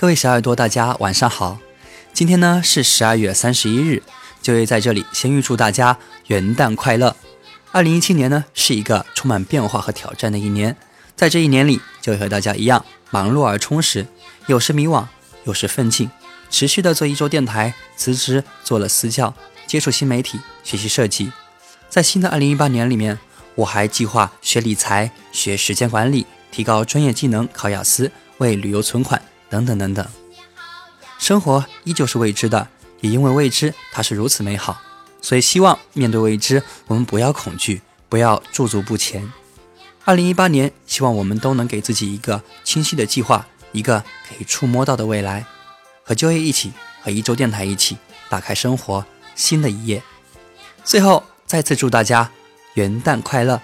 各位小耳朵，大家晚上好。今天呢是十二月三十一日，就业在这里先预祝大家元旦快乐。二零一七年呢是一个充满变化和挑战的一年，在这一年里，就和大家一样忙碌而充实，有时迷惘，有时奋进，持续的做一周电台，辞职做了私教，接触新媒体，学习设计。在新的二零一八年里面，我还计划学理财、学时间管理，提高专业技能，考雅思，为旅游存款。等等等等，生活依旧是未知的，也因为未知，它是如此美好。所以，希望面对未知，我们不要恐惧，不要驻足不前。二零一八年，希望我们都能给自己一个清晰的计划，一个可以触摸到的未来。和就业一起，和一周电台一起，打开生活新的一页。最后，再次祝大家元旦快乐！